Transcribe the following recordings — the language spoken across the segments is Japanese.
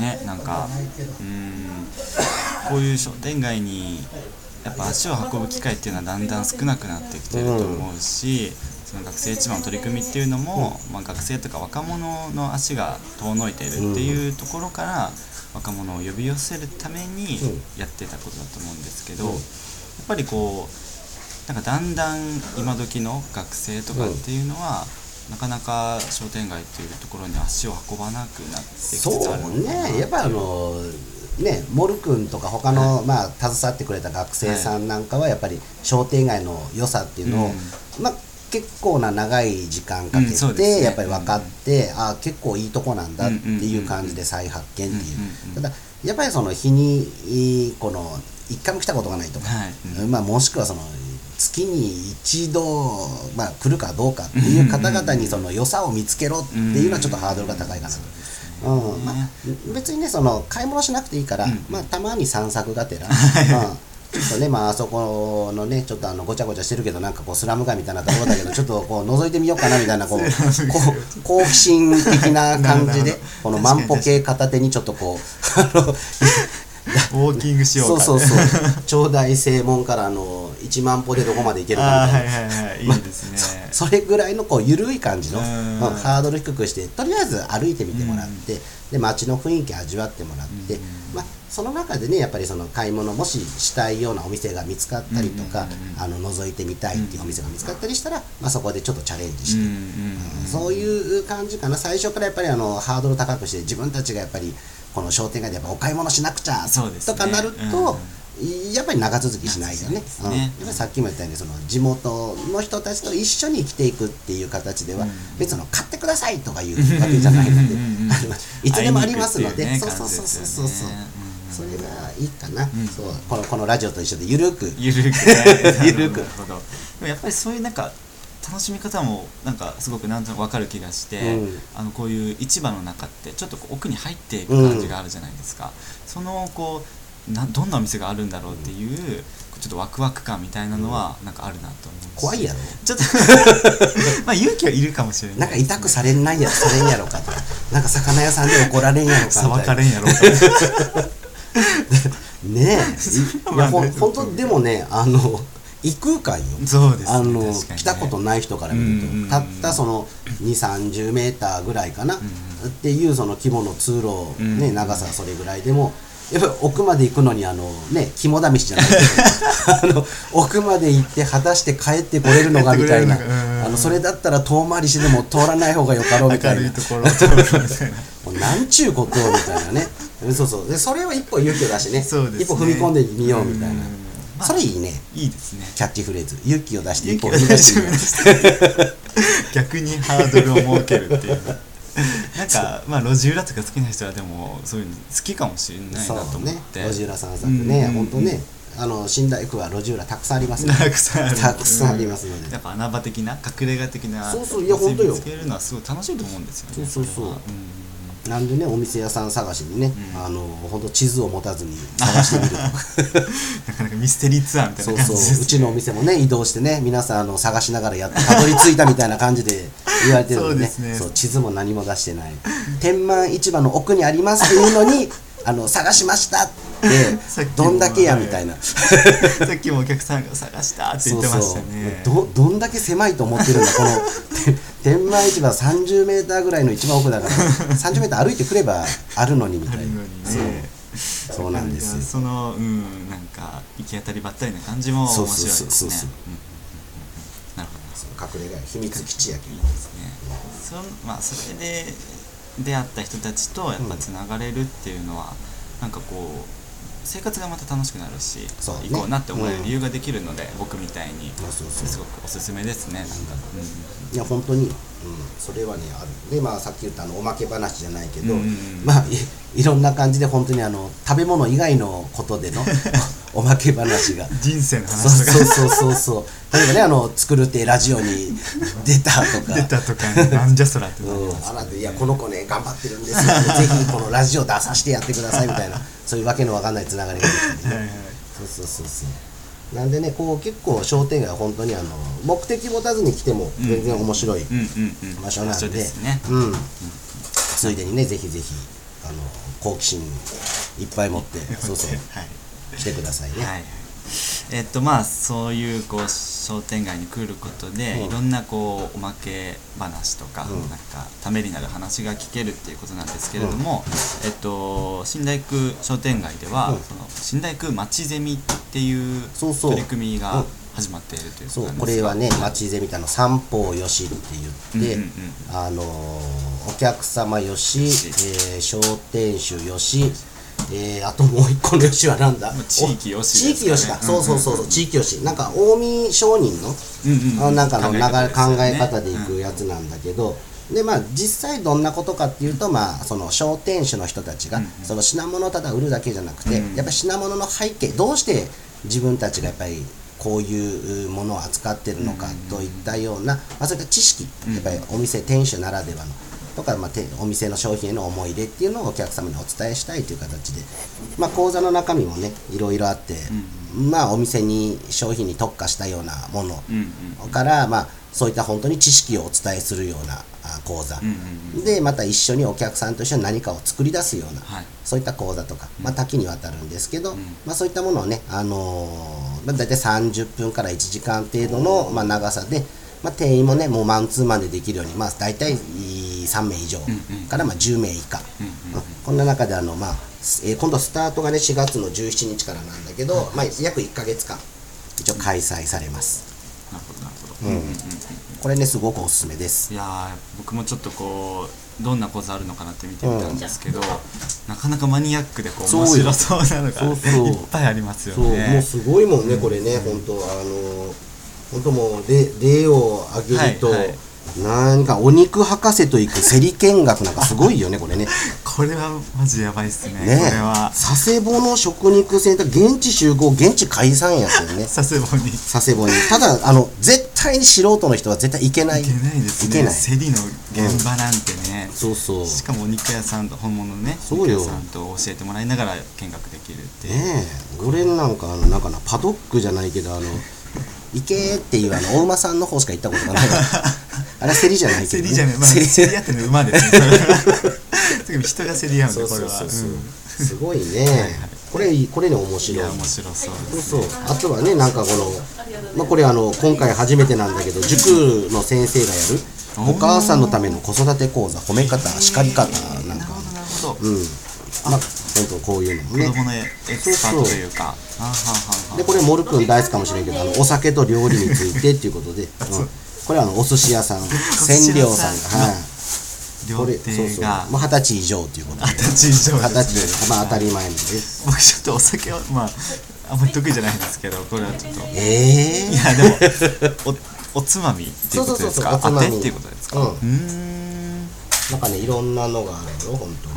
ねなんかうんこういう商店街にやっぱ足を運ぶ機会っていうのはだんだん少なくなってきてると思うし、その学生一番の取り組みっていうのも、まあ、学生とか若者の足が遠のいてるっていうところから、若者を呼び寄せるためにやってたことだと思うんですけど、やっぱりこうなんかだんだん今時の学生とかっていうのは、なかなか商店街っていうところに足を運ばなくなってきつつそうね。やっぱりあのねモル君とか他の、まあ携わってくれた学生さんなんかはやっぱり商店街の良さっていうのを、まあ結構な長い時間かけてやっぱり分かって、あ結構いいとこなんだっていう感じで再発見っていう、うんうんうん。ただやっぱりその日にこの一回も来たことがないとか、はい。うん。まあ、もしくはその月に一度、まあ、来るかどうかっていう方々にその良さを見つけろっていうのはちょっとハードルが高いかなと。うんまあ、別にねその買い物しなくていいから、うん。まあ、たまに散策がてら、うん。ちょっとね、まああそこのね、ちょっとあのごちゃごちゃしてるけど、なんかこうスラム街みたいなところだけど、ちょっとこう覗いてみようかなみたいな、こう、好奇心的な感じでこの万歩計片手にちょっとこう、あの、ウォーキングしようかそうそうそう、長大正門からあの1万歩でどこまで行けるかみたいな。はいはいはい。いいですね、それぐらいのこう緩い感じの、うん。うんハードル低くしてとりあえず歩いてみてもらって、で街の雰囲気味わってもらって、うん。まあ、その中でねやっぱりその買い物もししたいようなお店が見つかったりとか、あの覗いてみたいっていうお店が見つかったりしたら、まあ、そこでちょっとチャレンジして、うんうんそういう感じかな。最初からやっぱりあのハードル高くして自分たちがやっぱりこの商店街でやっぱお買い物しなくちゃそうですね。とかなると、やっぱり長続きしないよね。ね。うん。やっぱりさっきも言ったようにその地元の人たちと一緒に生きていくっていう形では、うん。別の買ってくださいとかいうわけじゃないので、いつでもありますので、そうそうそうそうそう。そう、それがいいかな、ん。そうこのこのラジオと一緒でゆるく。ゆるくね。ゆるく。なほどでもやっぱりそういうなんか楽しみ方もなんかすごくなんとなくわかる気がして、うん。あのこういう市場の中ってちょっと奥に入っていく感じがあるじゃないですか、そのこうなどんなお店があるんだろうっていうちょっとワクワク感みたいなのはなんかあるなと思うし怖いやろ。ちょっと まあ勇気はいるかもしれない。なんか痛くされんないやされんやろかとか。なんか魚屋さんで怒られんやろかさばかれんやろうか。ねえ。い いやほ本当でもねあの異空間よ。そうですねあの、ね。来たことない人から見ると、うんうんうんたったその2 3 0メーターぐらいかな、んっていうその規模の通路、うんね、長さそれぐらいでもやっぱり奥まで行くのにあのね肝試しじゃないけど あの奥まで行って果たして帰ってこれるのかみたいな。あのそれだったら遠回りしてでも通らない方がよかろうみたいな。明るいところ。を通るみたいなもうなんちゅうことをみたいなね。そうそう。でそれを一歩勇気を出してね。そうですね。一歩踏み込んでみようみたいな。それいいね。いいですね。キャッチフレーズ。勇気を出して一歩踏み出してみ 逆にハードルを設けるっていうなんかまあ路地裏とか好きな人はでもそういうの好きかもしれないなとそうね思って。路地裏散策ね。うん本当ねあの寝台区は路地裏たくさんありますねたくさんあるたくさんありますので。やっぱ穴場的な隠れ家的なそうそういや本当よ見つけるのはすごい楽しいと思うんですよねそうそうそう。なんでねお店屋さん探しにねうん。あの本当地図を持たずに探してみると なかなかミステリーツアーみたいそうそうな感じですね。うちのお店もね移動してね皆さんあの探しながらやってたどり着いたみたいな感じで言われてるのでね。そうね。そう地図も何も出してない。天満市場の奥にありますっていうのに あの探しましたってどんだけやみたいな。さっきもお客さんが探したって言ってましたね。そうそう。どどんだけ狭いと思ってるんだこのて 天満市場30メーターぐらいの一番奥だから30メーター歩いてくればあるのにみたいな。そう。そうなんですよ。そのうんなんか行き当たりばったりな感じも面白いですねそうそうそうそううんうんうんうんなるほど隠れ家秘密基地やけいいですね。そまあそれで出会った人たちとやっぱつながれるっていうのは、なんかこう生活がまた楽しくなるし、ね。行こうなって思える理由ができるので、僕みたいに。そうそうそう。すごくおすすめですねなんか、いや本当に、うん、それはねある。でまあさっき言ったあのおまけ話じゃないけど、うんうんうん。まあい いろんな感じで本当にあの食べ物以外のことでの おまけ話が。人生の話とかそうそうそうそう。例えばねあの作るってラジオに出たとか。出たとかなんじゃそらってなりいやこの子ね頑張ってるんです。よぜひこのラジオ出させてやってくださいみたいな。そういうわけのわかんないつながりができてね。はいはいそうそうそうそう。なんでねこう結構商店街は本当にあの目的持たずに来ても全然面白いうんうんうん。場所なんで,、ですね。うん。ついでにねぜひぜひああの好奇心いっぱい持って。そうそう。はい来てくださいね、はい。はいえっとまあそういうこう商店街に来ることで、うん。いろんなこうおまけ話とか、うん。なんかためになる話が聞けるっていうことなんですけれども、えっと新大工商店街では、うん。その新大工まちゼミっていうそうそう。取り組みがうん始まっているというこそうとなんですがこれはね町ゼミたいな三方よしって言って、うんうんうん。あのーお客様よし、えー商店主よし、えーあともう一個のよしはなんだ？地域よしお地域よしか、そうそうそうそう。地域よしなんか近江商人のうんうんなんかの流れ考え方でいうんくやつなんだけど、でまあ実際どんなことかっていうとまあその商店主の人たちが、その品物をただ売るだけじゃなくて、うんやっぱり品物の背景どうして自分たちがやっぱりこういうものを扱ってるのかといったような、まあ、そういった知識うんやっぱりお店店主ならではのとか、まあ、てお店の商品への思い出っていうのをお客様にお伝えしたいという形で、まあ、講座の中身もねいろいろあって、まあお店に商品に特化したようなものうんうんから、まあ、そういった本当に知識をお伝えするようなあ講座、うんうんうん。でまた一緒にお客さんと一緒に何かを作り出すような、はい。そういった講座とか、まあ、多岐にわたるんですけど、ん。まあ、そういったものをね、あのーまあ、大体30分から1時間程度の、まあ、長さで、まあ、定員もねもうマンツーマンでできるように、まあ、大体3名以上んうん。からまあ10名以下、うんうんうん。こんな中であの、まあえー今度スタートがね4月の17日からなんだけど、まあ、約1ヶ月間一応開催されます。なるほどなるほど、うん。うんうんうんこれねすごくおすすめです。いやー僕もちょっとこうどんな講座あるのかなって見てみたんですけど、なかなかマニアックでこう面白そうなのがそうそう。いっぱいありますよそう。もうね。すごいもんね、これね、本当あの本当もう例例を挙げると、はいはいなんかお肉博士と行く競り見学なんかすごいよねこれね。これはマジやばいっすね。ねこれは。佐世保の食肉センター現地集合現地解散やつよね。佐世保に。佐世保に。ただあの絶対に素人の人は絶対行けない。行けないですね。競りの現場なんてね。そうそう。しかもお肉屋さんと本物のねそうよ。お肉屋さんと教えてもらいながら見学できるって。ねえ。俺なんかあのなんかなパドックじゃないけどあの行けっていうあのお馬さんの方しか行ったことがない。あれは競りじゃないけど、競りじゃない、まあ、競り。合ってるの馬ですね。人が競り合うんそうでこれは。すごいね。これこれね面い白い。や面白そうですそうあとはねなんかこの、まあ、これあの今回初めてなんだけど塾の先生がやる。お母さんのための子育て講座褒め方叱り方なんか。うん。まあ本当こういうの。もね。子供のエキスパートというか。でこれモル君大好きかもしれんけどあのお酒と料理についてっていうことで、うん。これはあのお寿司屋さん千両さんが、はい、あ料これそうそう。亭がもう二十歳以上っていうことで。二十歳以上二十ですね。歳まあ当たり前なんで僕ちょっとお酒はまああんまり得意じゃないんですけどこれはちょっと。ええいやでもおおつまみっていうことですか？そうそうそうそうおつまみ。当てっていうことですか？うん。うーん。なんかねいろんなのがあるよ本当に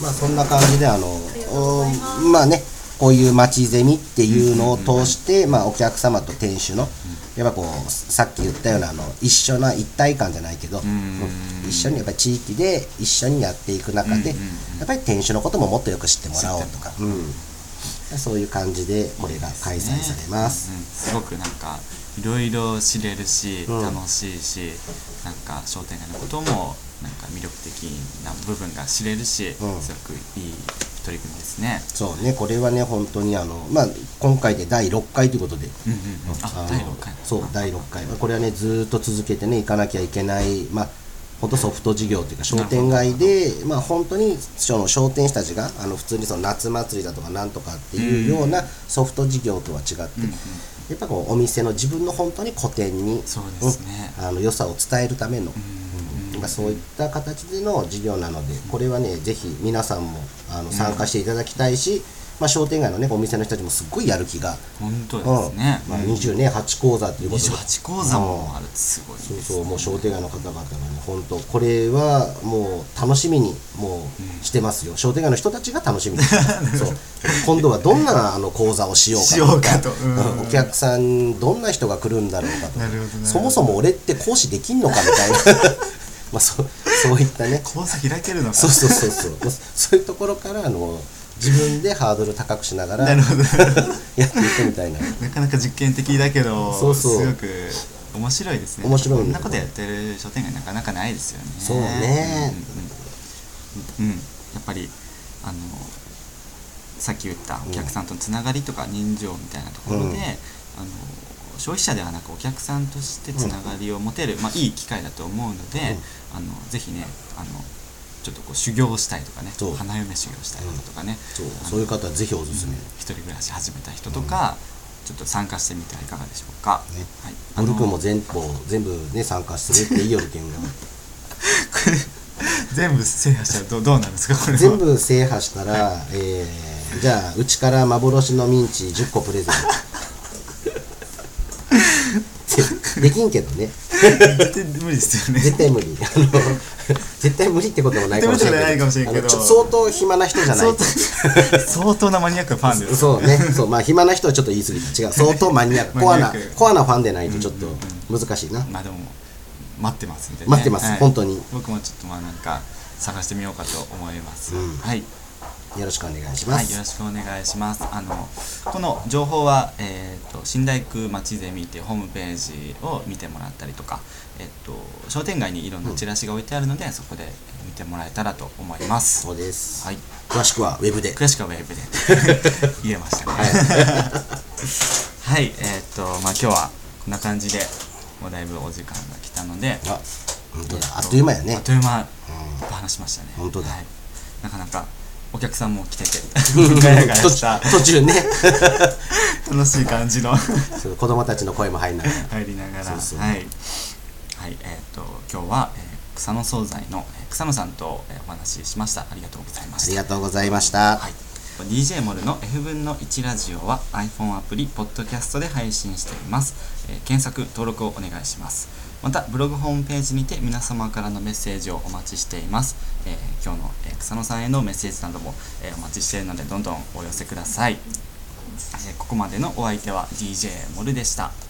まあそんな感じであのおまあねこういう町ゼミっていうのを通して、まあ、お客様と店主のやっぱこうさっき言ったようなあの一緒な一体感じゃないけど、んうん。一緒にやっぱり地域で一緒にやっていく中で、うんうんうん。やっぱり店主のことももっとよく知ってもらおうとか、うん、そういう感じでこれが開催されます。うん、すごくなんかいろいろ知れるし、うん。楽しいしなんか商店街のこともなんか魅力的な部分が知れるし、うん。すごくいい取り組みですね。そうねこれはね本当にあの、まあ、今回で第6回ということで、うんうんうん、あ第6回そう第6回。これはねずーっと続けてね行かなきゃいけないまあ本当ソフト事業というか商店街でまあ本当にその商店主たちがあの普通にその夏祭りだとかなんとかっていうようなソフト事業とは違って、うんうん。やっぱこうお店の自分の本当に個展にそうですね。うん。あの良さを伝えるための、まあ、そういった形での事業なのでこれはねぜひ皆さんもあの参加していただきたいし、まあ、商店街のねお店の人たちもすっごいやる気が、本当うんですね。まあ、うん20ね8講座ということで。28講座もあるすごいね。そうそうもう商店街の方々がね本当これはもう楽しみにもうしてますよ、商店街の人たちが楽しみに。そう。今度はどんなあの講座をしようかとうん。うん。お客さんどんな人が来るんだろうかとそもそも俺って講師できんのかみたいなまあそう そういったね。講座開けるのか。そうそうそうそう。まあそういうところからあの自分でハードル高くしながらやなるほど。っていくみたいな。なかなか実験的だけどそうそう。すごく面白いですね。面白いこんなことやってる商店街なかなかないですよね。そうね。うんうんうん、うん。やっぱりあのさっき言ったお客さんとのつながりとか人情みたいなところで、うん。あの消費者ではなくお客さんとしてつながりを持てる、まあ、いい機会だと思うので、あのぜひねあのちょっとこう修行したいとかね花嫁修行したい方とかね、そう。あのそういう方はぜひおすすめ、一人暮らし始めた人とか、ちょっと参加してみてはいかがでしょうか。ね。はい、ゴル君もあの全部全部ね参加するって言いよるけんが。全部制覇したらどうどうなんですかこれは。全部制覇したら、えーじゃあうちから幻のミンチ10個プレゼントでできんけどね。絶対無理ですよね。絶対無理。あの絶対無理ってこともないかもしれない。けど。相当暇な人じゃない。相と 当なマニアックなファンです。そうね。そうまあ暇な人はちょっと言い過ぎた違う。相当マニアック。コアなコアなファンでないとちょっと難しいな、まあでも待ってますんで、ね。待ってます。本当に。僕もちょっとまあなんか探してみようかと思います。うん。はい。よろしくお願いしまはい、す、よろしくお願いします。あのこの情報は、えー、と新大工町ゼミっていうホームページを見てもらったりとか、えっと商店街にいろんなチラシが置いてあるので、そこでえー見てもらえたらと思います。そうです、はい、詳しくはウェブで。詳しくはウェブで。言えましたね。はい、えっ、とまあ今日はこんな感じでもうだいぶお時間が来たので、あ本当だ。あっという間やね。あっという間。うん。話しましたね。本当だ。はい、なかなかお客さんも来てて。ガヤガヤした。途中ね。楽しい感じの。そう子供たちの声も入んながら。入りながら。はい、はいえっ、と今日は、えー草野惣菜のえー草野さんと、えーお話ししました。ありがとうございまありしたがとうございました、はい、DJ モルの F 分の1ラジオは iPhone アプリ、ポッドキャストで配信しています、えー検索、登録をお願いしますまたブログホームページにて皆様からのメッセージをお待ちしています、えー今日の、えー草野さんへのメッセージなども、えーお待ちしているのでどんどんお寄せください、えーここまでのお相手は DJ モルでした。